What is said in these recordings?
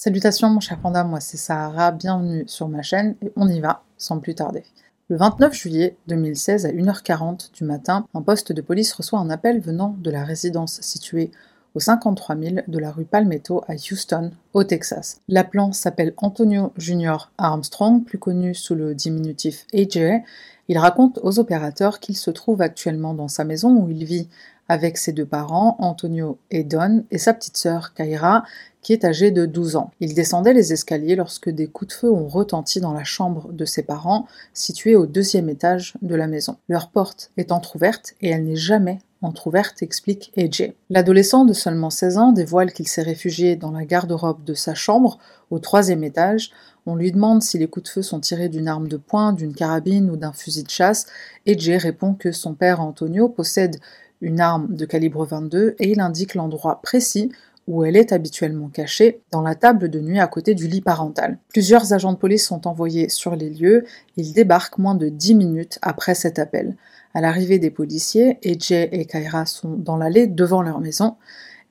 Salutations mon cher panda, moi c'est Sahara, bienvenue sur ma chaîne et on y va sans plus tarder. Le 29 juillet 2016 à 1h40 du matin, un poste de police reçoit un appel venant de la résidence située au 53 000 de la rue Palmetto à Houston, au Texas. L'appelant s'appelle Antonio Junior Armstrong, plus connu sous le diminutif AJ. Il raconte aux opérateurs qu'il se trouve actuellement dans sa maison où il vit avec ses deux parents, Antonio et Don, et sa petite sœur, Kaira, qui est âgée de 12 ans. Il descendait les escaliers lorsque des coups de feu ont retenti dans la chambre de ses parents, située au deuxième étage de la maison. Leur porte est entr'ouverte et elle n'est jamais entr'ouverte, explique AJ. L'adolescent de seulement 16 ans dévoile qu'il s'est réfugié dans la garde-robe de sa chambre, au troisième étage. On lui demande si les coups de feu sont tirés d'une arme de poing, d'une carabine ou d'un fusil de chasse. AJ répond que son père Antonio possède une arme de calibre 22 et il indique l'endroit précis où elle est habituellement cachée, dans la table de nuit à côté du lit parental. Plusieurs agents de police sont envoyés sur les lieux, ils débarquent moins de 10 minutes après cet appel. À l'arrivée des policiers, EJ et Kaira sont dans l'allée devant leur maison.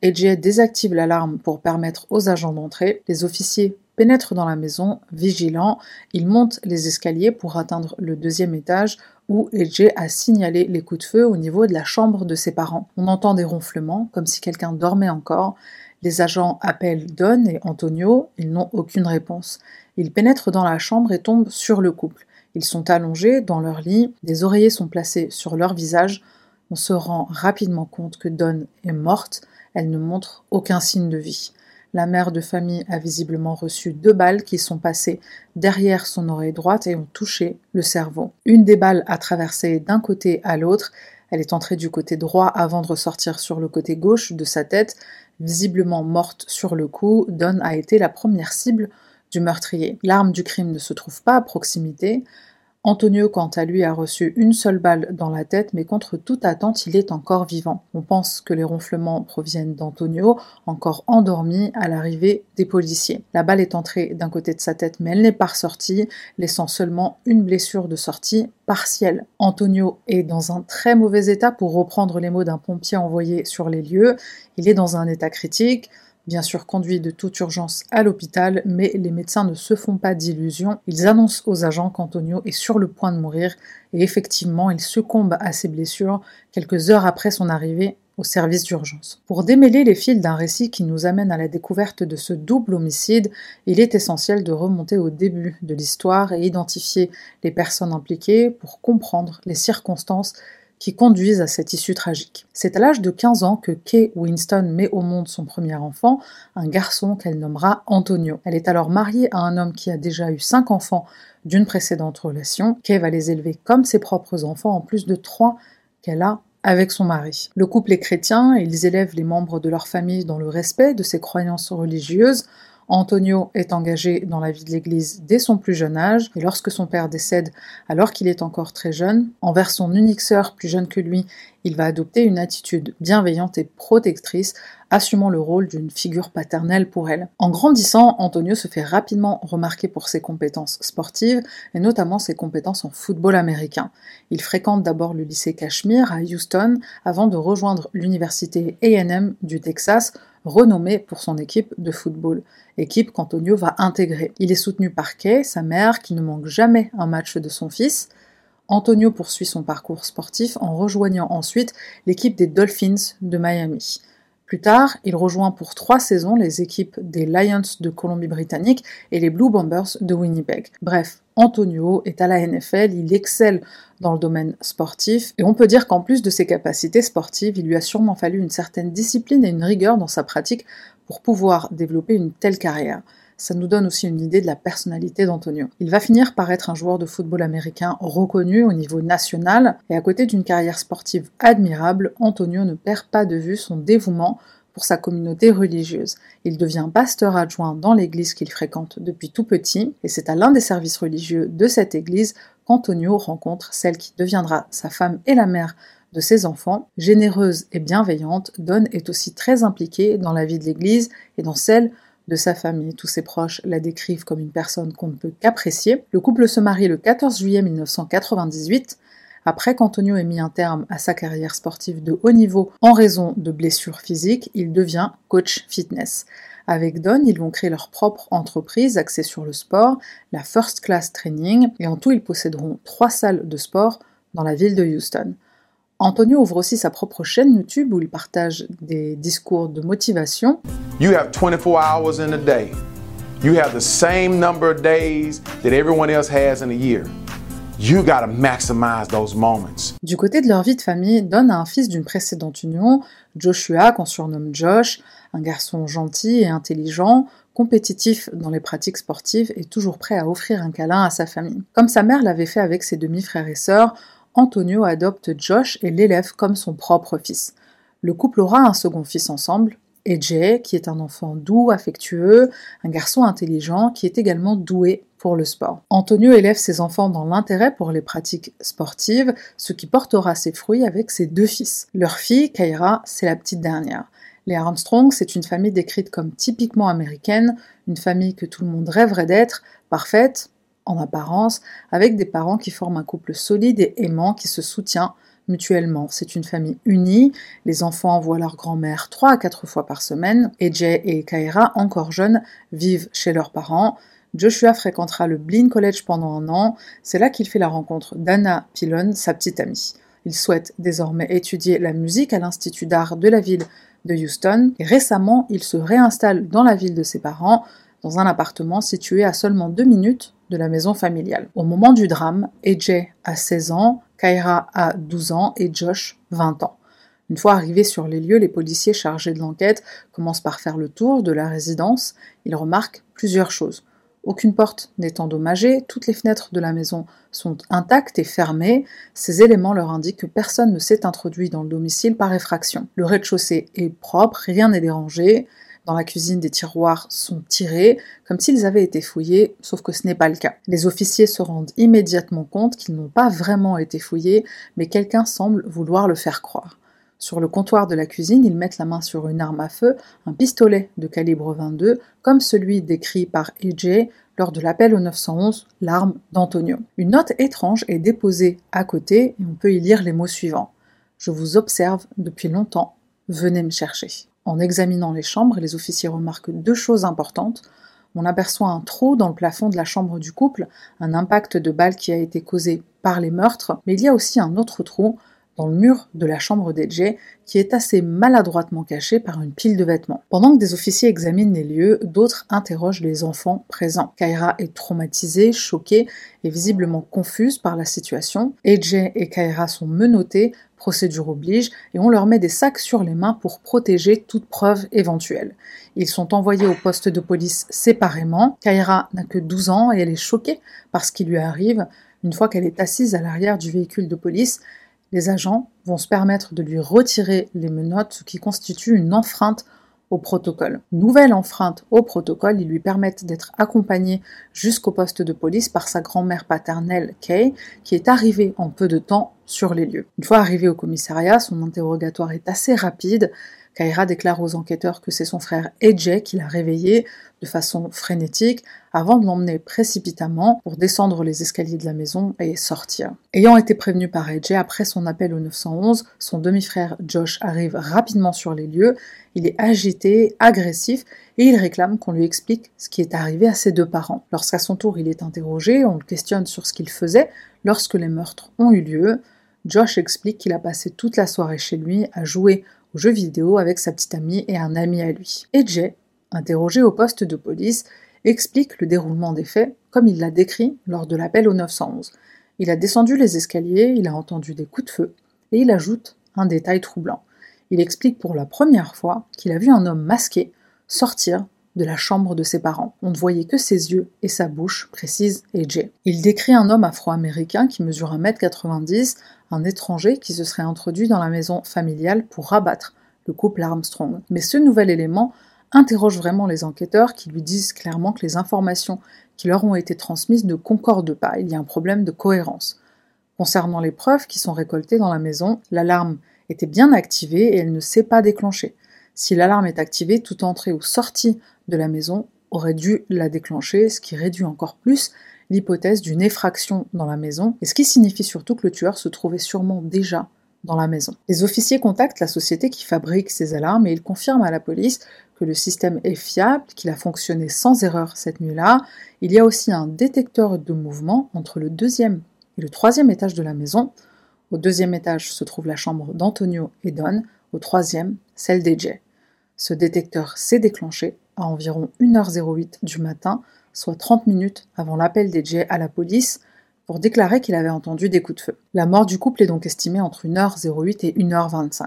EJ désactive l'alarme pour permettre aux agents d'entrer. Les officiers pénètrent dans la maison, vigilants. Ils montent les escaliers pour atteindre le deuxième étage où EJ a signalé les coups de feu au niveau de la chambre de ses parents. On entend des ronflements, comme si quelqu'un dormait encore. Les agents appellent Don et Antonio, ils n'ont aucune réponse. Ils pénètrent dans la chambre et tombent sur le couple. Ils sont allongés dans leur lit, des oreillers sont placés sur leur visage. On se rend rapidement compte que Don est morte, elle ne montre aucun signe de vie. La mère de famille a visiblement reçu deux balles qui sont passées derrière son oreille droite et ont touché le cerveau. Une des balles a traversé d'un côté à l'autre. Elle est entrée du côté droit avant de ressortir sur le côté gauche de sa tête. Visiblement morte sur le coup, Don a été la première cible du meurtrier. L'arme du crime ne se trouve pas à proximité. Antonio, quant à lui, a reçu une seule balle dans la tête, mais contre toute attente, il est encore vivant. On pense que les ronflements proviennent d'Antonio, encore endormi à l'arrivée des policiers. La balle est entrée d'un côté de sa tête, mais elle n'est pas ressortie, laissant seulement une blessure de sortie partielle. Antonio est dans un très mauvais état, pour reprendre les mots d'un pompier envoyé sur les lieux. Il est dans un état critique bien sûr conduit de toute urgence à l'hôpital, mais les médecins ne se font pas d'illusions. Ils annoncent aux agents qu'Antonio est sur le point de mourir, et effectivement, il succombe à ses blessures quelques heures après son arrivée au service d'urgence. Pour démêler les fils d'un récit qui nous amène à la découverte de ce double homicide, il est essentiel de remonter au début de l'histoire et identifier les personnes impliquées pour comprendre les circonstances qui conduisent à cette issue tragique. C'est à l'âge de 15 ans que Kay Winston met au monde son premier enfant, un garçon qu'elle nommera Antonio. Elle est alors mariée à un homme qui a déjà eu 5 enfants d'une précédente relation. Kay va les élever comme ses propres enfants, en plus de trois qu'elle a avec son mari. Le couple est chrétien et ils élèvent les membres de leur famille dans le respect de ses croyances religieuses Antonio est engagé dans la vie de l'Église dès son plus jeune âge, et lorsque son père décède alors qu'il est encore très jeune, envers son unique sœur plus jeune que lui, il va adopter une attitude bienveillante et protectrice, assumant le rôle d'une figure paternelle pour elle. En grandissant, Antonio se fait rapidement remarquer pour ses compétences sportives, et notamment ses compétences en football américain. Il fréquente d'abord le lycée Cashmere à Houston, avant de rejoindre l'université AM du Texas, renommée pour son équipe de football, équipe qu'Antonio va intégrer. Il est soutenu par Kay, sa mère, qui ne manque jamais un match de son fils. Antonio poursuit son parcours sportif en rejoignant ensuite l'équipe des Dolphins de Miami. Plus tard, il rejoint pour trois saisons les équipes des Lions de Colombie-Britannique et les Blue Bombers de Winnipeg. Bref, Antonio est à la NFL, il excelle dans le domaine sportif, et on peut dire qu'en plus de ses capacités sportives, il lui a sûrement fallu une certaine discipline et une rigueur dans sa pratique pour pouvoir développer une telle carrière. Ça nous donne aussi une idée de la personnalité d'Antonio. Il va finir par être un joueur de football américain reconnu au niveau national, et à côté d'une carrière sportive admirable, Antonio ne perd pas de vue son dévouement pour sa communauté religieuse. Il devient pasteur adjoint dans l'église qu'il fréquente depuis tout petit, et c'est à l'un des services religieux de cette église qu'Antonio rencontre celle qui deviendra sa femme et la mère de ses enfants. Généreuse et bienveillante, Dawn est aussi très impliquée dans la vie de l'église et dans celle de sa famille. Tous ses proches la décrivent comme une personne qu'on ne peut qu'apprécier. Le couple se marie le 14 juillet 1998. Après qu'Antonio ait mis un terme à sa carrière sportive de haut niveau en raison de blessures physiques, il devient coach fitness. Avec Don, ils vont créer leur propre entreprise axée sur le sport, la First Class Training, et en tout, ils posséderont trois salles de sport dans la ville de Houston. Antonio ouvre aussi sa propre chaîne YouTube où il partage des discours de motivation. You have 24 hours in a day. You have the same number of days that everyone else has in a year. You gotta maximize those moments. Du côté de leur vie de famille, Don a un fils d'une précédente union, Joshua, qu'on surnomme Josh, un garçon gentil et intelligent, compétitif dans les pratiques sportives et toujours prêt à offrir un câlin à sa famille. Comme sa mère l'avait fait avec ses demi-frères et sœurs, Antonio adopte Josh et l'élève comme son propre fils. Le couple aura un second fils ensemble, AJ, qui est un enfant doux, affectueux, un garçon intelligent qui est également doué pour le sport. Antonio élève ses enfants dans l'intérêt pour les pratiques sportives, ce qui portera ses fruits avec ses deux fils. Leur fille, Kaira, c'est la petite dernière. Les Armstrong, c'est une famille décrite comme typiquement américaine, une famille que tout le monde rêverait d'être, parfaite, en apparence, avec des parents qui forment un couple solide et aimant qui se soutient mutuellement. C'est une famille unie, les enfants voient leur grand-mère trois à quatre fois par semaine, et Jay et Kaira, encore jeunes, vivent chez leurs parents. Joshua fréquentera le Blinn College pendant un an, c'est là qu'il fait la rencontre d'Anna Pilon, sa petite amie. Il souhaite désormais étudier la musique à l'Institut d'art de la ville de Houston, et récemment il se réinstalle dans la ville de ses parents, dans un appartement situé à seulement deux minutes de la maison familiale. Au moment du drame, AJ a 16 ans, Kyra a 12 ans et Josh 20 ans. Une fois arrivés sur les lieux, les policiers chargés de l'enquête commencent par faire le tour de la résidence. Ils remarquent plusieurs choses. Aucune porte n'est endommagée, toutes les fenêtres de la maison sont intactes et fermées. Ces éléments leur indiquent que personne ne s'est introduit dans le domicile par effraction. Le rez-de-chaussée est propre, rien n'est dérangé. Dans la cuisine, des tiroirs sont tirés, comme s'ils avaient été fouillés, sauf que ce n'est pas le cas. Les officiers se rendent immédiatement compte qu'ils n'ont pas vraiment été fouillés, mais quelqu'un semble vouloir le faire croire. Sur le comptoir de la cuisine, ils mettent la main sur une arme à feu, un pistolet de calibre 22, comme celui décrit par AJ lors de l'appel au 911, l'arme d'Antonio. Une note étrange est déposée à côté et on peut y lire les mots suivants. Je vous observe depuis longtemps, venez me chercher. En examinant les chambres, les officiers remarquent deux choses importantes. On aperçoit un trou dans le plafond de la chambre du couple, un impact de balle qui a été causé par les meurtres, mais il y a aussi un autre trou dans le mur de la chambre d'Edge, qui est assez maladroitement caché par une pile de vêtements. Pendant que des officiers examinent les lieux, d'autres interrogent les enfants présents. Kaira est traumatisée, choquée et visiblement confuse par la situation. Edge et Kaira sont menottés, procédure oblige, et on leur met des sacs sur les mains pour protéger toute preuve éventuelle. Ils sont envoyés au poste de police séparément. Kaira n'a que 12 ans et elle est choquée par ce qui lui arrive. Une fois qu'elle est assise à l'arrière du véhicule de police, les agents vont se permettre de lui retirer les menottes, ce qui constitue une enfreinte au protocole. Nouvelle enfreinte au protocole, ils lui permettent d'être accompagné jusqu'au poste de police par sa grand-mère paternelle Kay, qui est arrivée en peu de temps sur les lieux. Une fois arrivé au commissariat, son interrogatoire est assez rapide. Kaira déclare aux enquêteurs que c'est son frère Ejay qui l'a réveillé de façon frénétique avant de l'emmener précipitamment pour descendre les escaliers de la maison et sortir. Ayant été prévenu par Ejay après son appel au 911, son demi-frère Josh arrive rapidement sur les lieux. Il est agité, agressif et il réclame qu'on lui explique ce qui est arrivé à ses deux parents. Lorsqu'à son tour il est interrogé, on le questionne sur ce qu'il faisait lorsque les meurtres ont eu lieu. Josh explique qu'il a passé toute la soirée chez lui à jouer aux jeux vidéo avec sa petite amie et un ami à lui. Et interrogé au poste de police, explique le déroulement des faits comme il l'a décrit lors de l'appel au 911. Il a descendu les escaliers, il a entendu des coups de feu, et il ajoute un détail troublant. Il explique pour la première fois qu'il a vu un homme masqué sortir de la chambre de ses parents. On ne voyait que ses yeux et sa bouche, précise AJ. Il décrit un homme afro-américain qui mesure 1m90, un étranger qui se serait introduit dans la maison familiale pour rabattre le couple Armstrong. Mais ce nouvel élément interroge vraiment les enquêteurs qui lui disent clairement que les informations qui leur ont été transmises ne concordent pas, il y a un problème de cohérence. Concernant les preuves qui sont récoltées dans la maison, l'alarme était bien activée et elle ne s'est pas déclenchée. Si l'alarme est activée, toute entrée ou sortie de la maison aurait dû la déclencher, ce qui réduit encore plus l'hypothèse d'une effraction dans la maison, et ce qui signifie surtout que le tueur se trouvait sûrement déjà dans la maison. Les officiers contactent la société qui fabrique ces alarmes et ils confirment à la police que le système est fiable, qu'il a fonctionné sans erreur cette nuit-là. Il y a aussi un détecteur de mouvement entre le deuxième et le troisième étage de la maison. Au deuxième étage se trouve la chambre d'Antonio et Don, au troisième, celle d'Ej. Ce détecteur s'est déclenché à environ 1h08 du matin, soit 30 minutes avant l'appel d'Ej à la police, pour déclarer qu'il avait entendu des coups de feu. La mort du couple est donc estimée entre 1h08 et 1h25.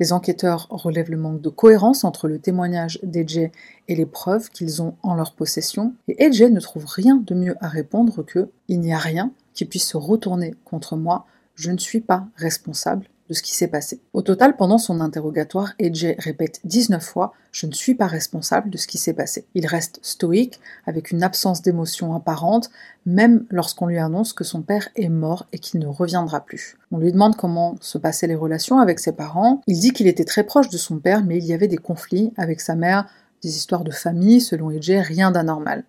Les enquêteurs relèvent le manque de cohérence entre le témoignage d'Edge et les preuves qu'ils ont en leur possession, et Edge ne trouve rien de mieux à répondre que Il n'y a rien qui puisse se retourner contre moi, je ne suis pas responsable de ce qui s'est passé. Au total, pendant son interrogatoire, Edge répète 19 fois Je ne suis pas responsable de ce qui s'est passé. Il reste stoïque, avec une absence d'émotion apparente, même lorsqu'on lui annonce que son père est mort et qu'il ne reviendra plus. On lui demande comment se passaient les relations avec ses parents. Il dit qu'il était très proche de son père, mais il y avait des conflits avec sa mère, des histoires de famille, selon Edge, rien d'anormal.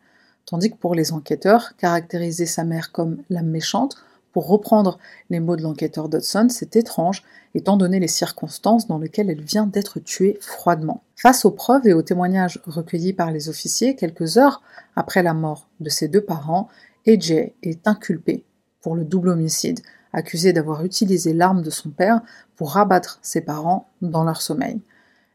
Tandis que pour les enquêteurs, caractériser sa mère comme la méchante pour reprendre les mots de l'enquêteur Dodson, c'est étrange, étant donné les circonstances dans lesquelles elle vient d'être tuée froidement. Face aux preuves et aux témoignages recueillis par les officiers, quelques heures après la mort de ses deux parents, AJ est inculpé pour le double homicide, accusé d'avoir utilisé l'arme de son père pour rabattre ses parents dans leur sommeil.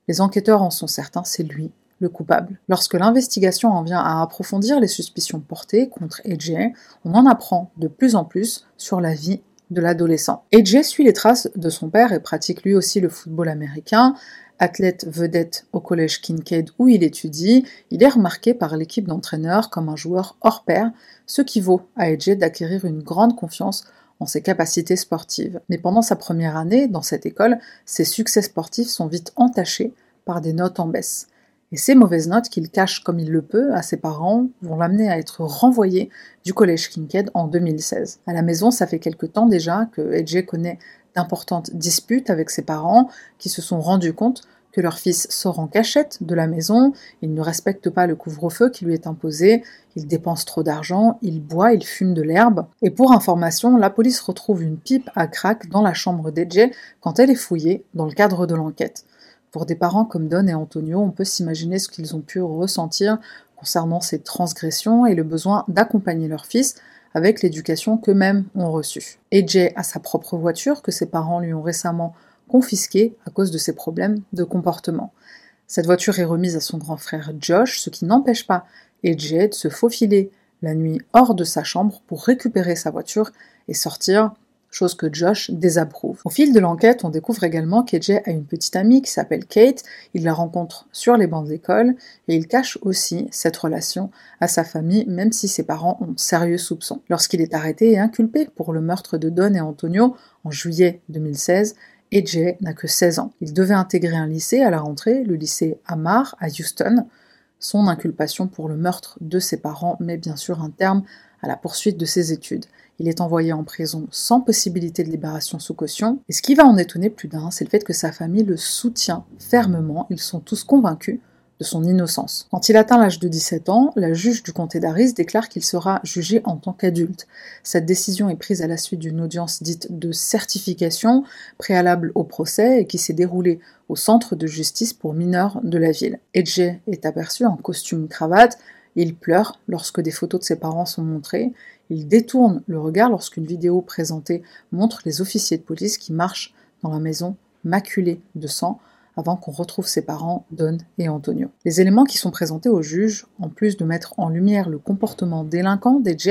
Les enquêteurs en sont certains, c'est lui le coupable. Lorsque l'investigation en vient à approfondir les suspicions portées contre AJ, on en apprend de plus en plus sur la vie de l'adolescent. AJ suit les traces de son père et pratique lui aussi le football américain. Athlète vedette au collège Kincaid où il étudie, il est remarqué par l'équipe d'entraîneurs comme un joueur hors pair, ce qui vaut à AJ d'acquérir une grande confiance en ses capacités sportives. Mais pendant sa première année dans cette école, ses succès sportifs sont vite entachés par des notes en baisse. Et ces mauvaises notes qu'il cache comme il le peut à ses parents vont l'amener à être renvoyé du collège Kincaid en 2016. À la maison, ça fait quelque temps déjà que Edge connaît d'importantes disputes avec ses parents qui se sont rendus compte que leur fils sort en cachette de la maison, il ne respecte pas le couvre-feu qui lui est imposé, il dépense trop d'argent, il boit, il fume de l'herbe. Et pour information, la police retrouve une pipe à crack dans la chambre d'Edge quand elle est fouillée dans le cadre de l'enquête. Pour des parents comme Don et Antonio, on peut s'imaginer ce qu'ils ont pu ressentir concernant ces transgressions et le besoin d'accompagner leur fils avec l'éducation qu'eux-mêmes ont reçue. AJ a sa propre voiture que ses parents lui ont récemment confisquée à cause de ses problèmes de comportement. Cette voiture est remise à son grand frère Josh, ce qui n'empêche pas AJ de se faufiler la nuit hors de sa chambre pour récupérer sa voiture et sortir chose que Josh désapprouve. Au fil de l'enquête, on découvre également qu'Edge a une petite amie qui s'appelle Kate, il la rencontre sur les bancs d'école, et il cache aussi cette relation à sa famille, même si ses parents ont sérieux soupçons. Lorsqu'il est arrêté et inculpé pour le meurtre de Don et Antonio en juillet 2016, Edge n'a que 16 ans. Il devait intégrer un lycée à la rentrée, le lycée Amar à Houston. Son inculpation pour le meurtre de ses parents met bien sûr un terme à la poursuite de ses études. Il est envoyé en prison sans possibilité de libération sous caution. Et ce qui va en étonner plus d'un, c'est le fait que sa famille le soutient fermement. Ils sont tous convaincus de son innocence. Quand il atteint l'âge de 17 ans, la juge du comté d'Aris déclare qu'il sera jugé en tant qu'adulte. Cette décision est prise à la suite d'une audience dite de certification préalable au procès et qui s'est déroulée au centre de justice pour mineurs de la ville. Edge est aperçu en costume cravate, il pleure lorsque des photos de ses parents sont montrées, il détourne le regard lorsqu'une vidéo présentée montre les officiers de police qui marchent dans la maison maculés de sang avant qu'on retrouve ses parents, Don et Antonio. Les éléments qui sont présentés au juge, en plus de mettre en lumière le comportement délinquant d'Edge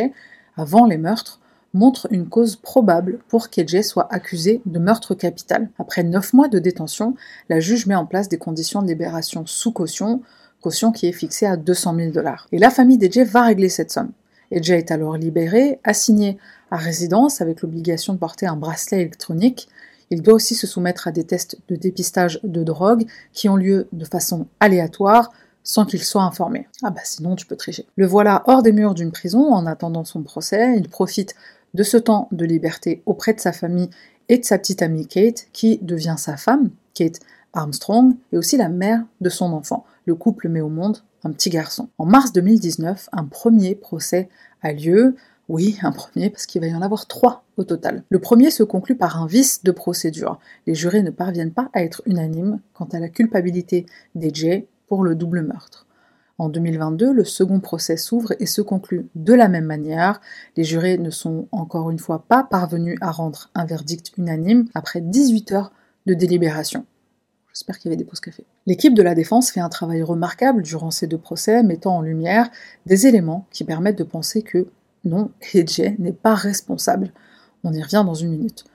avant les meurtres, montrent une cause probable pour qu'Edge soit accusé de meurtre capital. Après neuf mois de détention, la juge met en place des conditions de libération sous caution, caution qui est fixée à 200 000 dollars. Et la famille d'Edge va régler cette somme. Edja est alors libéré, assigné à résidence avec l'obligation de porter un bracelet électronique. Il doit aussi se soumettre à des tests de dépistage de drogue qui ont lieu de façon aléatoire sans qu'il soit informé. Ah bah sinon tu peux tricher. Le voilà hors des murs d'une prison en attendant son procès. Il profite de ce temps de liberté auprès de sa famille et de sa petite amie Kate qui devient sa femme, Kate Armstrong, et aussi la mère de son enfant. Le couple met au monde un petit garçon. En mars 2019, un premier procès a lieu. Oui, un premier, parce qu'il va y en avoir trois au total. Le premier se conclut par un vice de procédure. Les jurés ne parviennent pas à être unanimes quant à la culpabilité d'Ej pour le double meurtre. En 2022, le second procès s'ouvre et se conclut de la même manière. Les jurés ne sont encore une fois pas parvenus à rendre un verdict unanime après 18 heures de délibération. J'espère qu'il y avait des pauses café. L'équipe de la défense fait un travail remarquable durant ces deux procès, mettant en lumière des éléments qui permettent de penser que non, Hedge n'est pas responsable. On y revient dans une minute.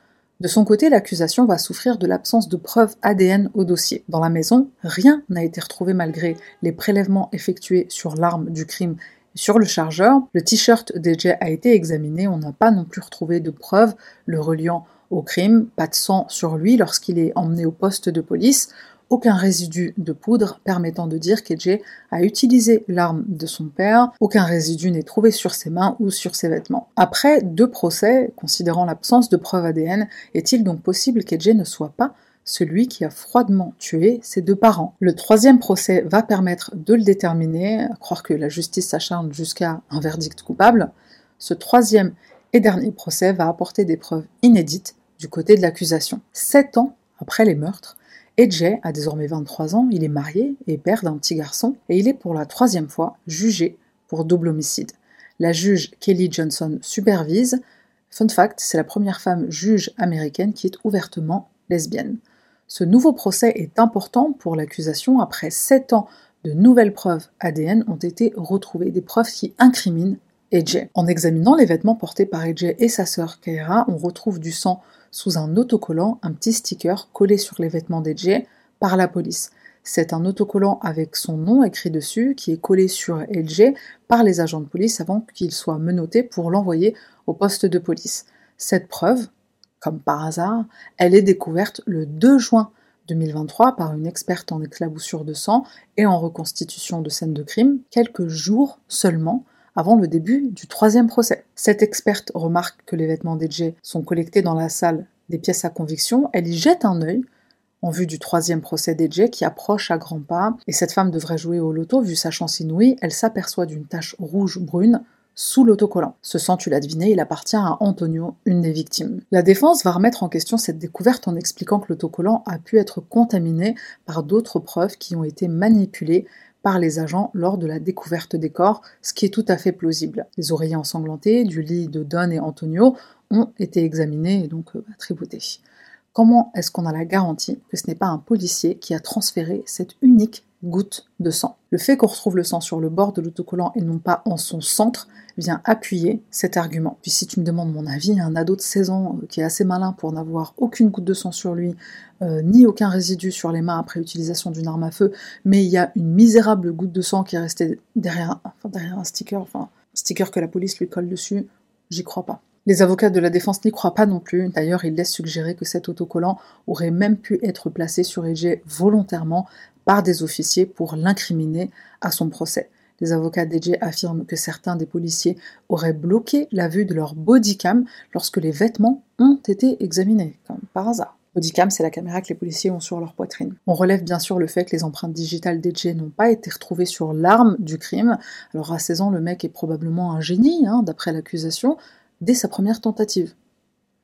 De son côté, l'accusation va souffrir de l'absence de preuves ADN au dossier. Dans la maison, rien n'a été retrouvé malgré les prélèvements effectués sur l'arme du crime et sur le chargeur. Le t-shirt d'Edge a été examiné, on n'a pas non plus retrouvé de preuves le reliant au crime, pas de sang sur lui lorsqu'il est emmené au poste de police aucun résidu de poudre permettant de dire qu'Edge a utilisé l'arme de son père, aucun résidu n'est trouvé sur ses mains ou sur ses vêtements. Après deux procès, considérant l'absence de preuves ADN, est-il donc possible qu'Edge ne soit pas celui qui a froidement tué ses deux parents? Le troisième procès va permettre de le déterminer, à croire que la justice s'acharne jusqu'à un verdict coupable. Ce troisième et dernier procès va apporter des preuves inédites du côté de l'accusation. Sept ans après les meurtres, Edge a désormais 23 ans, il est marié et père d'un petit garçon, et il est pour la troisième fois jugé pour double homicide. La juge Kelly Johnson supervise. Fun fact, c'est la première femme juge américaine qui est ouvertement lesbienne. Ce nouveau procès est important pour l'accusation après sept ans de nouvelles preuves ADN ont été retrouvées, des preuves qui incriminent En examinant les vêtements portés par Edge et sa sœur Keira, on retrouve du sang sous un autocollant, un petit sticker collé sur les vêtements d'Edge par la police. C'est un autocollant avec son nom écrit dessus qui est collé sur Edge par les agents de police avant qu'il soit menotté pour l'envoyer au poste de police. Cette preuve, comme par hasard, elle est découverte le 2 juin 2023 par une experte en éclaboussure de sang et en reconstitution de scènes de crime, quelques jours seulement avant le début du troisième procès. Cette experte remarque que les vêtements d'Edge sont collectés dans la salle des pièces à conviction, elle y jette un œil en vue du troisième procès d'Edge qui approche à grands pas, et cette femme devrait jouer au loto, vu sa chance inouïe, elle s'aperçoit d'une tache rouge-brune sous l'autocollant. Ce sang, tu l'as deviné, il appartient à Antonio, une des victimes. La défense va remettre en question cette découverte en expliquant que l'autocollant a pu être contaminé par d'autres preuves qui ont été manipulées par les agents lors de la découverte des corps, ce qui est tout à fait plausible. Les oreillers ensanglantés du lit de Don et Antonio ont été examinés et donc euh, tripotés. Comment est-ce qu'on a la garantie que ce n'est pas un policier qui a transféré cette unique goutte de sang? Le fait qu'on retrouve le sang sur le bord de l'autocollant et non pas en son centre vient appuyer cet argument. Puis si tu me demandes mon avis, un ado de 16 ans euh, qui est assez malin pour n'avoir aucune goutte de sang sur lui, euh, ni aucun résidu sur les mains après utilisation d'une arme à feu, mais il y a une misérable goutte de sang qui est restée derrière, derrière un sticker, enfin un sticker que la police lui colle dessus, j'y crois pas. Les avocats de la défense n'y croient pas non plus, d'ailleurs ils laissent suggérer que cet autocollant aurait même pu être placé sur EG volontairement par des officiers pour l'incriminer à son procès. Les avocats d'Edge affirment que certains des policiers auraient bloqué la vue de leur bodycam lorsque les vêtements ont été examinés, comme par hasard. Bodycam, c'est la caméra que les policiers ont sur leur poitrine. On relève bien sûr le fait que les empreintes digitales d'Edge n'ont pas été retrouvées sur l'arme du crime. Alors à 16 ans, le mec est probablement un génie, hein, d'après l'accusation, dès sa première tentative.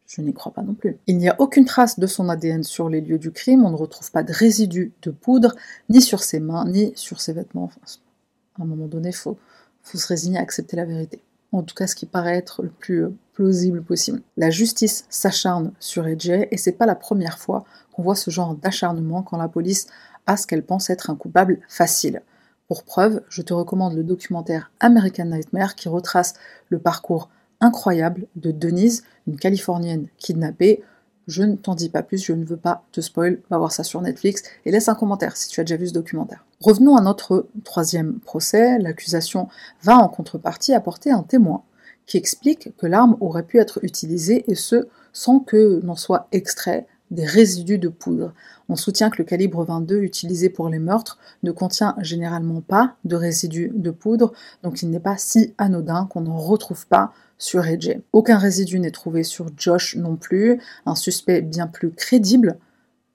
Je n'y crois pas non plus. Il n'y a aucune trace de son ADN sur les lieux du crime, on ne retrouve pas de résidus de poudre, ni sur ses mains, ni sur ses vêtements. Enfin, à un moment donné, il faut, se résigner à accepter la vérité. En tout cas, ce qui paraît être le plus euh, plausible possible. La justice s'acharne sur Edge et c'est pas la première fois qu'on voit ce genre d'acharnement quand la police a ce qu'elle pense être un coupable facile. Pour preuve, je te recommande le documentaire American Nightmare qui retrace le parcours incroyable de Denise, une Californienne kidnappée. Je ne t'en dis pas plus, je ne veux pas te spoil, va voir ça sur Netflix et laisse un commentaire si tu as déjà vu ce documentaire. Revenons à notre troisième procès. L'accusation va en contrepartie apporter un témoin qui explique que l'arme aurait pu être utilisée et ce sans que n'en soit extrait des résidus de poudre. On soutient que le calibre 22 utilisé pour les meurtres ne contient généralement pas de résidus de poudre, donc il n'est pas si anodin qu'on n'en retrouve pas sur Edge. Aucun résidu n'est trouvé sur Josh non plus, un suspect bien plus crédible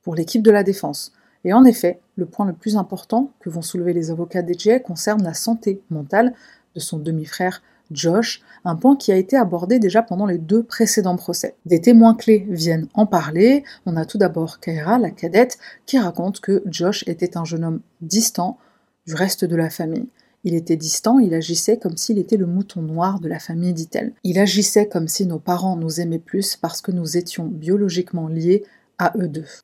pour l'équipe de la défense. Et en effet, le point le plus important que vont soulever les avocats d'Edge concerne la santé mentale de son demi-frère Josh, un point qui a été abordé déjà pendant les deux précédents procès. Des témoins clés viennent en parler. On a tout d'abord Kaira, la cadette, qui raconte que Josh était un jeune homme distant du reste de la famille. Il était distant, il agissait comme s'il était le mouton noir de la famille, dit-elle. Il agissait comme si nos parents nous aimaient plus parce que nous étions biologiquement liés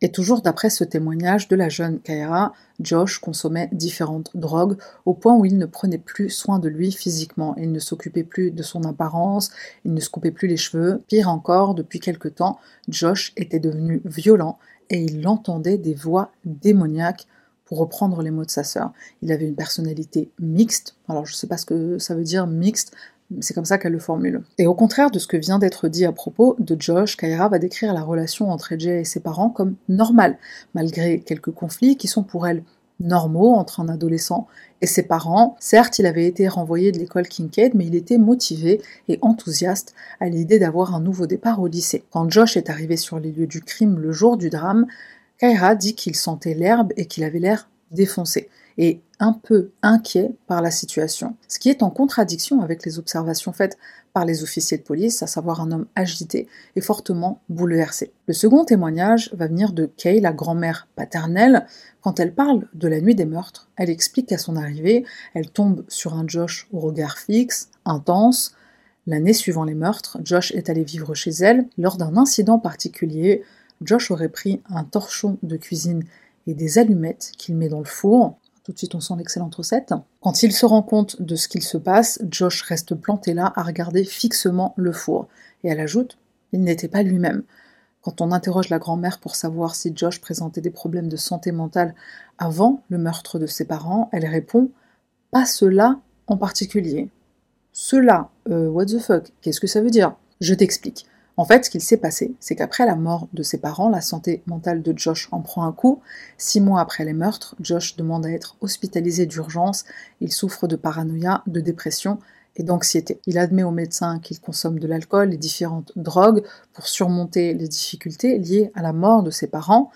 Et toujours d'après ce témoignage de la jeune Kaira, Josh consommait différentes drogues au point où il ne prenait plus soin de lui physiquement. Il ne s'occupait plus de son apparence, il ne se coupait plus les cheveux. Pire encore, depuis quelque temps, Josh était devenu violent et il entendait des voix démoniaques pour reprendre les mots de sa sœur. Il avait une personnalité mixte. Alors je ne sais pas ce que ça veut dire mixte, c'est comme ça qu'elle le formule. Et au contraire de ce que vient d'être dit à propos de Josh, Kaira va décrire la relation entre Jay et ses parents comme normale, malgré quelques conflits qui sont pour elle normaux entre un adolescent et ses parents. Certes, il avait été renvoyé de l'école Kincaid, mais il était motivé et enthousiaste à l'idée d'avoir un nouveau départ au lycée. Quand Josh est arrivé sur les lieux du crime le jour du drame, Kaira dit qu'il sentait l'herbe et qu'il avait l'air défoncé et un peu inquiet par la situation, ce qui est en contradiction avec les observations faites par les officiers de police, à savoir un homme agité et fortement bouleversé. Le second témoignage va venir de Kay, la grand-mère paternelle. Quand elle parle de la nuit des meurtres, elle explique qu'à son arrivée, elle tombe sur un Josh au regard fixe, intense. L'année suivant les meurtres, Josh est allé vivre chez elle. Lors d'un incident particulier, Josh aurait pris un torchon de cuisine et des allumettes qu'il met dans le four. Tout de suite, on sent l'excellente recette. Quand il se rend compte de ce qu'il se passe, Josh reste planté là à regarder fixement le four. Et elle ajoute il n'était pas lui-même. Quand on interroge la grand-mère pour savoir si Josh présentait des problèmes de santé mentale avant le meurtre de ses parents, elle répond Pas cela en particulier. Cela, euh, what the fuck, qu'est-ce que ça veut dire? Je t'explique. En fait, ce qu'il s'est passé, c'est qu'après la mort de ses parents, la santé mentale de Josh en prend un coup. Six mois après les meurtres, Josh demande à être hospitalisé d'urgence. Il souffre de paranoïa, de dépression et d'anxiété. Il admet au médecin qu'il consomme de l'alcool et différentes drogues pour surmonter les difficultés liées à la mort de ses parents.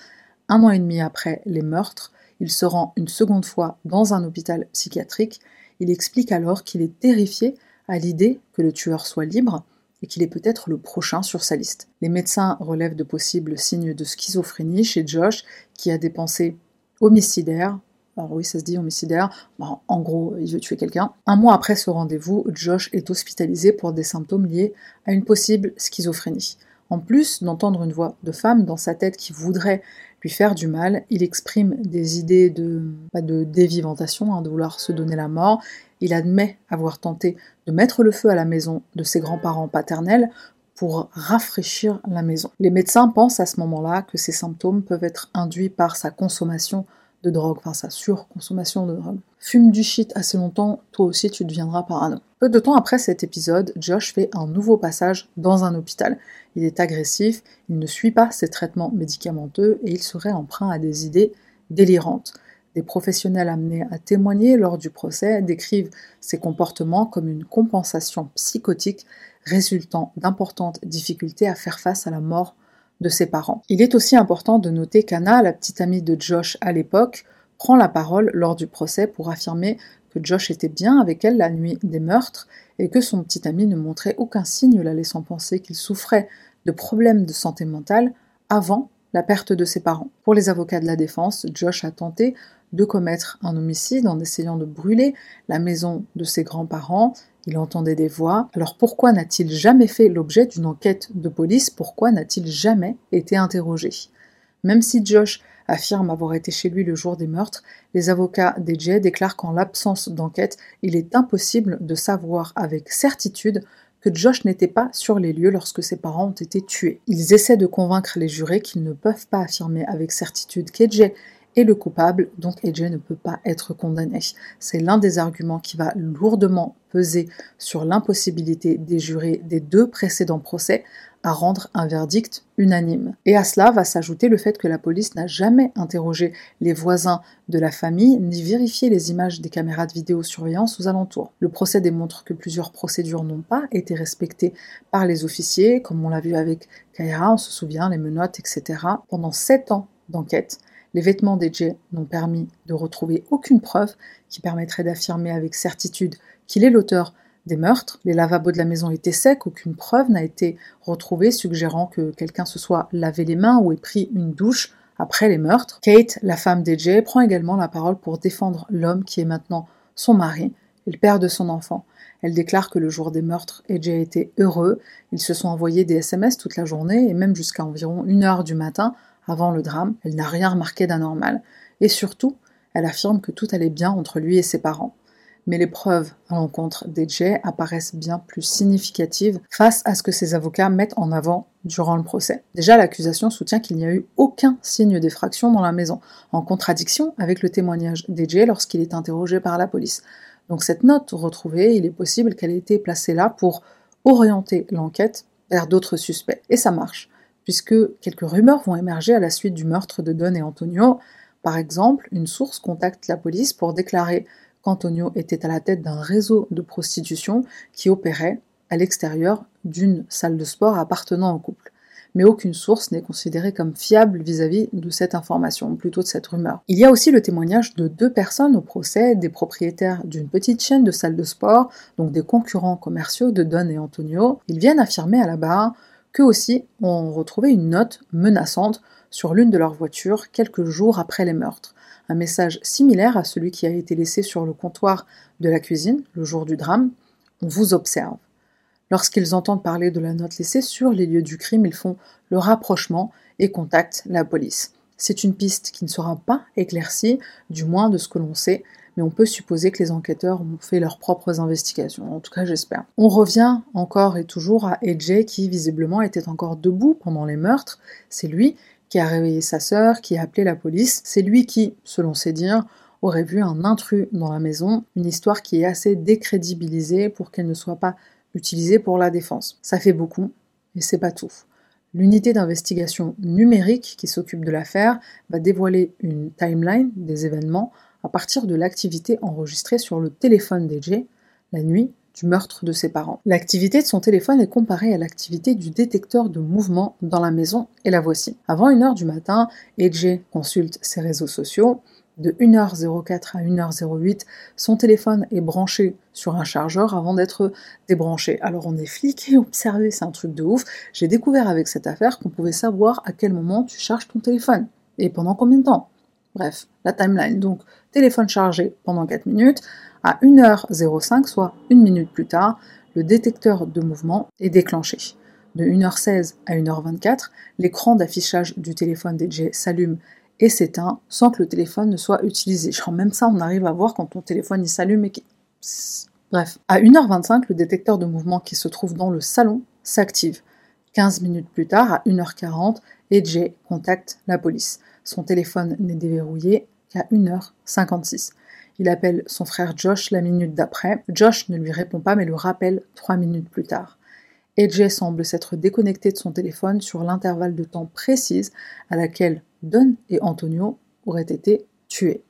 Un an et demi après les meurtres, il se rend une seconde fois dans un hôpital psychiatrique. Il explique alors qu'il est terrifié à l'idée que le tueur soit libre et qu'il est peut-être le prochain sur sa liste. Les médecins relèvent de possibles signes de schizophrénie chez Josh, qui a des pensées homicidaires. Alors oui, ça se dit homicidaire. en gros, il veut tuer quelqu'un. Un mois après ce rendez-vous, Josh est hospitalisé pour des symptômes liés à une possible schizophrénie. En plus d'entendre une voix de femme dans sa tête qui voudrait faire du mal, il exprime des idées de, pas de dévivantation, hein, de vouloir se donner la mort. Il admet avoir tenté de mettre le feu à la maison de ses grands-parents paternels pour rafraîchir la maison. Les médecins pensent à ce moment-là que ces symptômes peuvent être induits par sa consommation de drogue, enfin sa surconsommation de drogue. Fume du shit assez longtemps, toi aussi tu deviendras parano. Peu de temps après cet épisode, Josh fait un nouveau passage dans un hôpital. Il est agressif, il ne suit pas ses traitements médicamenteux et il serait emprunt à des idées délirantes. Des professionnels amenés à témoigner lors du procès décrivent ces comportements comme une compensation psychotique résultant d'importantes difficultés à faire face à la mort de ses parents. Il est aussi important de noter qu'Anna, la petite amie de Josh à l'époque, prend la parole lors du procès pour affirmer que Josh était bien avec elle la nuit des meurtres et que son petit ami ne montrait aucun signe la laissant penser qu'il souffrait de problèmes de santé mentale avant la perte de ses parents. Pour les avocats de la défense, Josh a tenté de commettre un homicide en essayant de brûler la maison de ses grands-parents. Il entendait des voix. Alors pourquoi n'a-t-il jamais fait l'objet d'une enquête de police? Pourquoi n'a-t-il jamais été interrogé? Même si Josh affirme avoir été chez lui le jour des meurtres, les avocats DJ déclarent qu'en l'absence d'enquête, il est impossible de savoir avec certitude que Josh n'était pas sur les lieux lorsque ses parents ont été tués. Ils essaient de convaincre les jurés qu'ils ne peuvent pas affirmer avec certitude qu'Edge est le coupable, donc Edge ne peut pas être condamné. C'est l'un des arguments qui va lourdement peser sur l'impossibilité des jurés des deux précédents procès à rendre un verdict unanime. Et à cela va s'ajouter le fait que la police n'a jamais interrogé les voisins de la famille ni vérifié les images des caméras de vidéosurveillance aux alentours. Le procès démontre que plusieurs procédures n'ont pas été respectées par les officiers, comme on l'a vu avec Kaira, on se souvient, les menottes, etc. Pendant sept ans d'enquête, les vêtements d'Edge n'ont permis de retrouver aucune preuve qui permettrait d'affirmer avec certitude qu'il est l'auteur des meurtres. Les lavabos de la maison étaient secs, aucune preuve n'a été retrouvée suggérant que quelqu'un se soit lavé les mains ou ait pris une douche après les meurtres. Kate, la femme d'Ejay, prend également la parole pour défendre l'homme qui est maintenant son mari et le père de son enfant. Elle déclare que le jour des meurtres, Ejay était heureux, ils se sont envoyés des SMS toute la journée et même jusqu'à environ une heure du matin avant le drame, elle n'a rien remarqué d'anormal. Et surtout, elle affirme que tout allait bien entre lui et ses parents mais les preuves à l'encontre d'Edge apparaissent bien plus significatives face à ce que ses avocats mettent en avant durant le procès. Déjà, l'accusation soutient qu'il n'y a eu aucun signe d'effraction dans la maison, en contradiction avec le témoignage d'Edge lorsqu'il est interrogé par la police. Donc cette note retrouvée, il est possible qu'elle ait été placée là pour orienter l'enquête vers d'autres suspects. Et ça marche, puisque quelques rumeurs vont émerger à la suite du meurtre de Don et Antonio. Par exemple, une source contacte la police pour déclarer Antonio était à la tête d'un réseau de prostitution qui opérait à l'extérieur d'une salle de sport appartenant au couple. Mais aucune source n'est considérée comme fiable vis-à-vis de cette information, plutôt de cette rumeur. Il y a aussi le témoignage de deux personnes au procès, des propriétaires d'une petite chaîne de salles de sport, donc des concurrents commerciaux de Don et Antonio. Ils viennent affirmer à la barre qu'eux aussi ont retrouvé une note menaçante sur l'une de leurs voitures quelques jours après les meurtres un message similaire à celui qui a été laissé sur le comptoir de la cuisine le jour du drame. On vous observe. Lorsqu'ils entendent parler de la note laissée sur les lieux du crime, ils font le rapprochement et contactent la police. C'est une piste qui ne sera pas éclaircie, du moins de ce que l'on sait, mais on peut supposer que les enquêteurs ont fait leurs propres investigations. En tout cas, j'espère. On revient encore et toujours à AJ qui visiblement était encore debout pendant les meurtres. C'est lui qui a réveillé sa sœur, qui a appelé la police. C'est lui qui, selon ses dires, aurait vu un intrus dans la maison, une histoire qui est assez décrédibilisée pour qu'elle ne soit pas utilisée pour la défense. Ça fait beaucoup, mais c'est pas tout. L'unité d'investigation numérique qui s'occupe de l'affaire va dévoiler une timeline des événements à partir de l'activité enregistrée sur le téléphone d'Edge la nuit du meurtre de ses parents. L'activité de son téléphone est comparée à l'activité du détecteur de mouvement dans la maison, et la voici. Avant 1h du matin, Edge consulte ses réseaux sociaux. De 1h04 à 1h08, son téléphone est branché sur un chargeur avant d'être débranché. Alors on est flic et observé, c'est un truc de ouf. J'ai découvert avec cette affaire qu'on pouvait savoir à quel moment tu charges ton téléphone et pendant combien de temps? Bref, la timeline. Donc, téléphone chargé pendant 4 minutes. À 1h05, soit une minute plus tard, le détecteur de mouvement est déclenché. De 1h16 à 1h24, l'écran d'affichage du téléphone DJ s'allume et s'éteint sans que le téléphone ne soit utilisé. Genre même ça, on arrive à voir quand ton téléphone s'allume et qui... Bref, à 1h25, le détecteur de mouvement qui se trouve dans le salon s'active. 15 minutes plus tard, à 1h40, EJ contacte la police. Son téléphone n'est déverrouillé qu'à 1h56. Il appelle son frère Josh la minute d'après. Josh ne lui répond pas mais le rappelle trois minutes plus tard. AJ semble s'être déconnecté de son téléphone sur l'intervalle de temps précise à laquelle Don et Antonio auraient été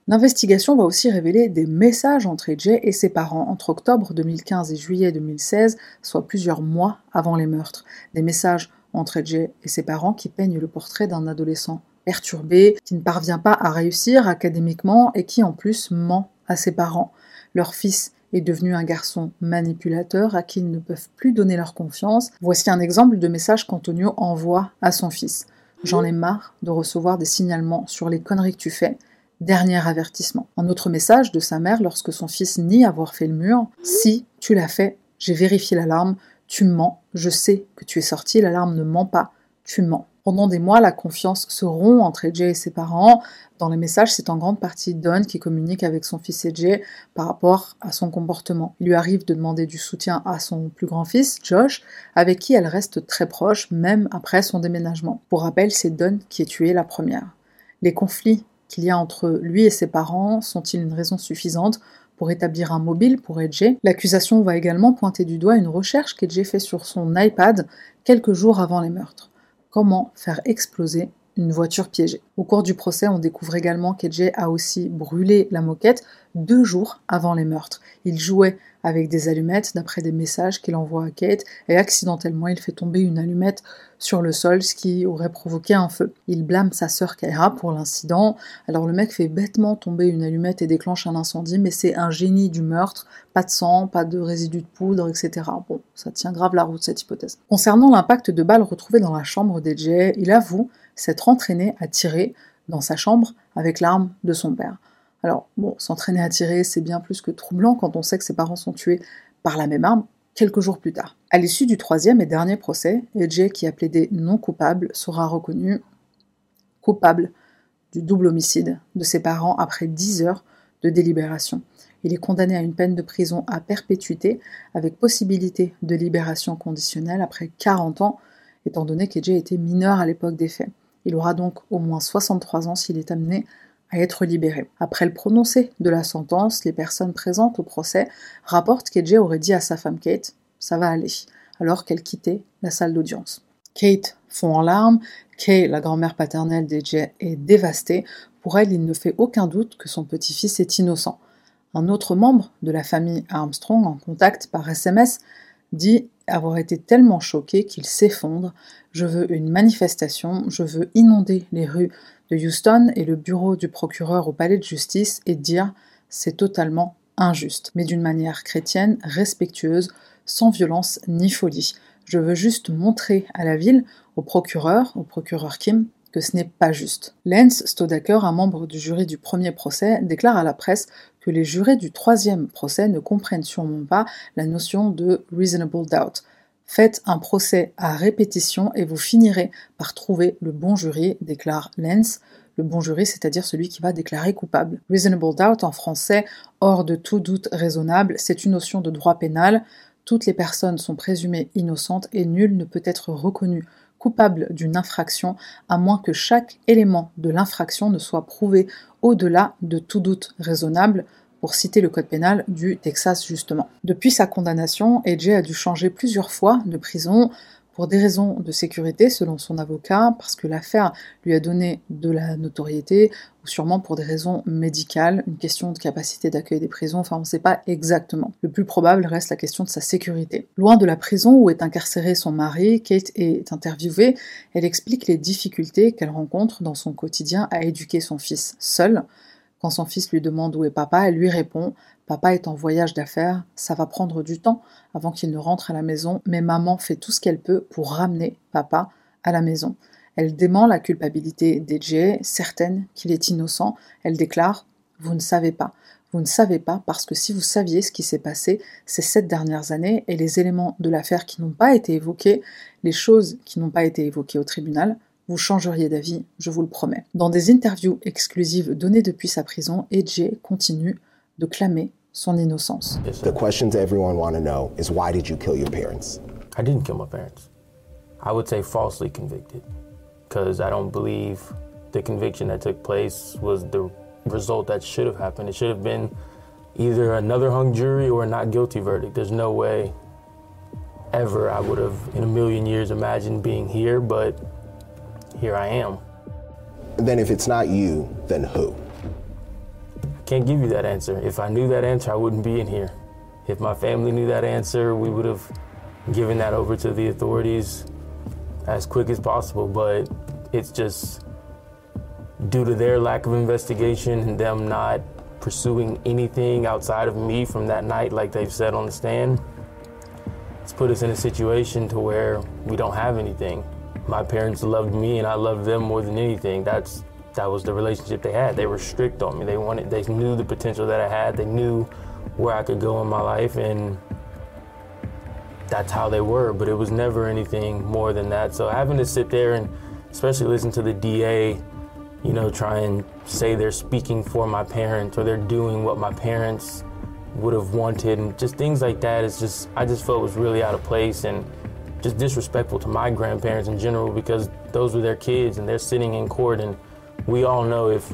L'investigation va aussi révéler des messages entre AJ et ses parents entre octobre 2015 et juillet 2016, soit plusieurs mois avant les meurtres. Des messages entre AJ et ses parents qui peignent le portrait d'un adolescent perturbé, qui ne parvient pas à réussir académiquement et qui en plus ment à ses parents. Leur fils est devenu un garçon manipulateur à qui ils ne peuvent plus donner leur confiance. Voici un exemple de message qu'Antonio envoie à son fils. J'en ai marre de recevoir des signalements sur les conneries que tu fais. Dernier avertissement. Un autre message de sa mère lorsque son fils nie avoir fait le mur. Si tu l'as fait, j'ai vérifié l'alarme, tu mens, je sais que tu es sorti, l'alarme ne ment pas, tu mens. Pendant des mois, la confiance se rompt entre Edge et ses parents. Dans les messages, c'est en grande partie Don qui communique avec son fils Edge par rapport à son comportement. Il lui arrive de demander du soutien à son plus grand fils, Josh, avec qui elle reste très proche, même après son déménagement. Pour rappel, c'est Don qui est tué la première. Les conflits qu'il y a entre lui et ses parents? Sont-ils une raison suffisante pour établir un mobile pour Edge? L'accusation va également pointer du doigt une recherche qu'Edge fait sur son iPad quelques jours avant les meurtres. Comment faire exploser une voiture piégée. Au cours du procès, on découvre également qu'Edge a aussi brûlé la moquette deux jours avant les meurtres. Il jouait avec des allumettes d'après des messages qu'il envoie à Kate et accidentellement il fait tomber une allumette sur le sol, ce qui aurait provoqué un feu. Il blâme sa sœur Kyra pour l'incident. Alors le mec fait bêtement tomber une allumette et déclenche un incendie, mais c'est un génie du meurtre, pas de sang, pas de résidus de poudre, etc. Bon, ça tient grave la route cette hypothèse. Concernant l'impact de balles retrouvé dans la chambre d'Edge, il avoue s'être entraîné à tirer dans sa chambre avec l'arme de son père. Alors, bon, s'entraîner à tirer, c'est bien plus que troublant quand on sait que ses parents sont tués par la même arme quelques jours plus tard. À l'issue du troisième et dernier procès, Edge, qui a plaidé non coupable, sera reconnu coupable du double homicide de ses parents après 10 heures de délibération. Il est condamné à une peine de prison à perpétuité avec possibilité de libération conditionnelle après 40 ans, étant donné qu'Edge était mineur à l'époque des faits. Il aura donc au moins 63 ans s'il est amené à être libéré. Après le prononcé de la sentence, les personnes présentes au procès rapportent qu'Edge aurait dit à sa femme Kate Ça va aller, alors qu'elle quittait la salle d'audience. Kate fond en larmes, Kay, la grand-mère paternelle d'Edge, est dévastée. Pour elle, il ne fait aucun doute que son petit-fils est innocent. Un autre membre de la famille Armstrong, en contact par SMS, dit avoir été tellement choqué qu'il s'effondre. Je veux une manifestation, je veux inonder les rues de Houston et le bureau du procureur au palais de justice et dire c'est totalement injuste, mais d'une manière chrétienne, respectueuse, sans violence ni folie. Je veux juste montrer à la ville, au procureur, au procureur Kim, ce n'est pas juste. Lance Stodaker, un membre du jury du premier procès, déclare à la presse que les jurés du troisième procès ne comprennent sûrement pas la notion de reasonable doubt. Faites un procès à répétition et vous finirez par trouver le bon jury, déclare Lenz. Le bon jury, c'est-à-dire celui qui va déclarer coupable. Reasonable doubt en français, hors de tout doute raisonnable, c'est une notion de droit pénal. Toutes les personnes sont présumées innocentes et nul ne peut être reconnu coupable d'une infraction à moins que chaque élément de l'infraction ne soit prouvé au-delà de tout doute raisonnable, pour citer le code pénal du Texas justement. Depuis sa condamnation, Edge a dû changer plusieurs fois de prison pour des raisons de sécurité selon son avocat, parce que l'affaire lui a donné de la notoriété, ou sûrement pour des raisons médicales, une question de capacité d'accueil des prisons, enfin on ne sait pas exactement. Le plus probable reste la question de sa sécurité. Loin de la prison où est incarcéré son mari, Kate est interviewée, elle explique les difficultés qu'elle rencontre dans son quotidien à éduquer son fils seul, quand son fils lui demande où est papa, elle lui répond Papa est en voyage d'affaires, ça va prendre du temps avant qu'il ne rentre à la maison, mais maman fait tout ce qu'elle peut pour ramener papa à la maison. Elle dément la culpabilité d'Edge, certaine qu'il est innocent. Elle déclare Vous ne savez pas. Vous ne savez pas parce que si vous saviez ce qui s'est passé ces sept dernières années et les éléments de l'affaire qui n'ont pas été évoqués, les choses qui n'ont pas été évoquées au tribunal, vous changeriez d'avis, je vous le promets. Dans des interviews exclusives données depuis sa prison, Edge continue de clamer son innocence. The questions everyone want to know is why did you kill your parents? I didn't kill my parents. I would say falsely convicted because I don't believe the conviction that took place was the result that should have happened. It should have been either another hung jury or a not guilty verdict. There's no way ever I would have in a million years imagined being here, but here I am. Then if it's not you, then who? I can't give you that answer. If I knew that answer, I wouldn't be in here. If my family knew that answer, we would have given that over to the authorities as quick as possible. But it's just due to their lack of investigation and them not pursuing anything outside of me from that night, like they've said on the stand, it's put us in a situation to where we don't have anything. My parents loved me and I loved them more than anything. That's that was the relationship they had. They were strict on me. They wanted they knew the potential that I had. They knew where I could go in my life and that's how they were, but it was never anything more than that. So having to sit there and especially listen to the DA, you know, try and say they're speaking for my parents or they're doing what my parents would have wanted and just things like that is just I just felt was really out of place and just disrespectful to my grandparents in general because those were their kids and they're sitting in court and we all know if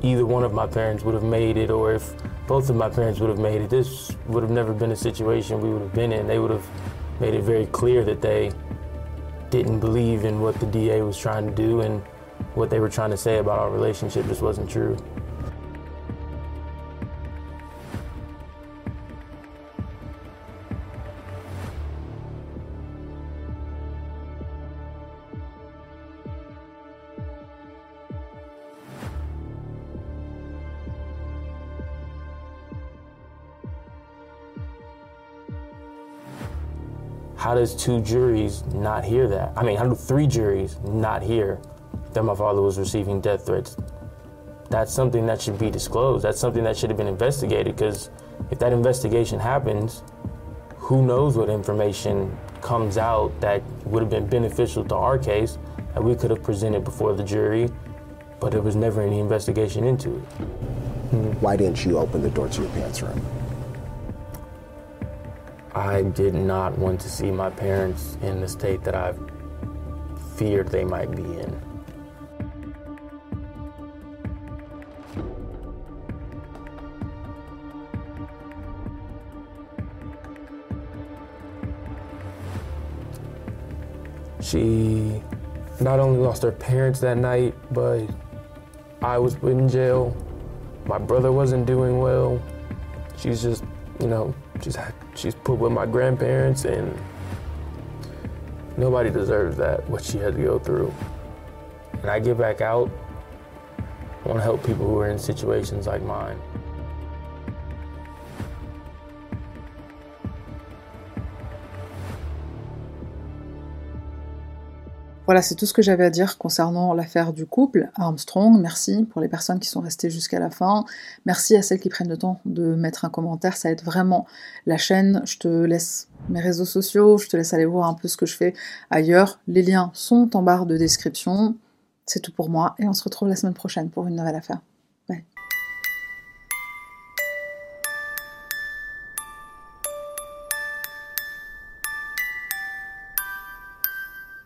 either one of my parents would have made it or if both of my parents would have made it this would have never been a situation we would have been in. They would have made it very clear that they didn't believe in what the DA was trying to do and what they were trying to say about our relationship just wasn't true does two juries not hear that? I mean, how do three juries not hear that my father was receiving death threats? That's something that should be disclosed. That's something that should have been investigated because if that investigation happens, who knows what information comes out that would have been beneficial to our case that we could have presented before the jury, but there was never any investigation into it. Why didn't you open the door to your parents' room? I did not want to see my parents in the state that I feared they might be in. She not only lost her parents that night, but I was in jail. My brother wasn't doing well. She's just, you know, she's she's put with my grandparents, and nobody deserves that what she had to go through. And I get back out. I want to help people who are in situations like mine. Voilà, c'est tout ce que j'avais à dire concernant l'affaire du couple Armstrong. Merci pour les personnes qui sont restées jusqu'à la fin. Merci à celles qui prennent le temps de mettre un commentaire, ça aide vraiment la chaîne. Je te laisse mes réseaux sociaux, je te laisse aller voir un peu ce que je fais ailleurs. Les liens sont en barre de description. C'est tout pour moi et on se retrouve la semaine prochaine pour une nouvelle affaire.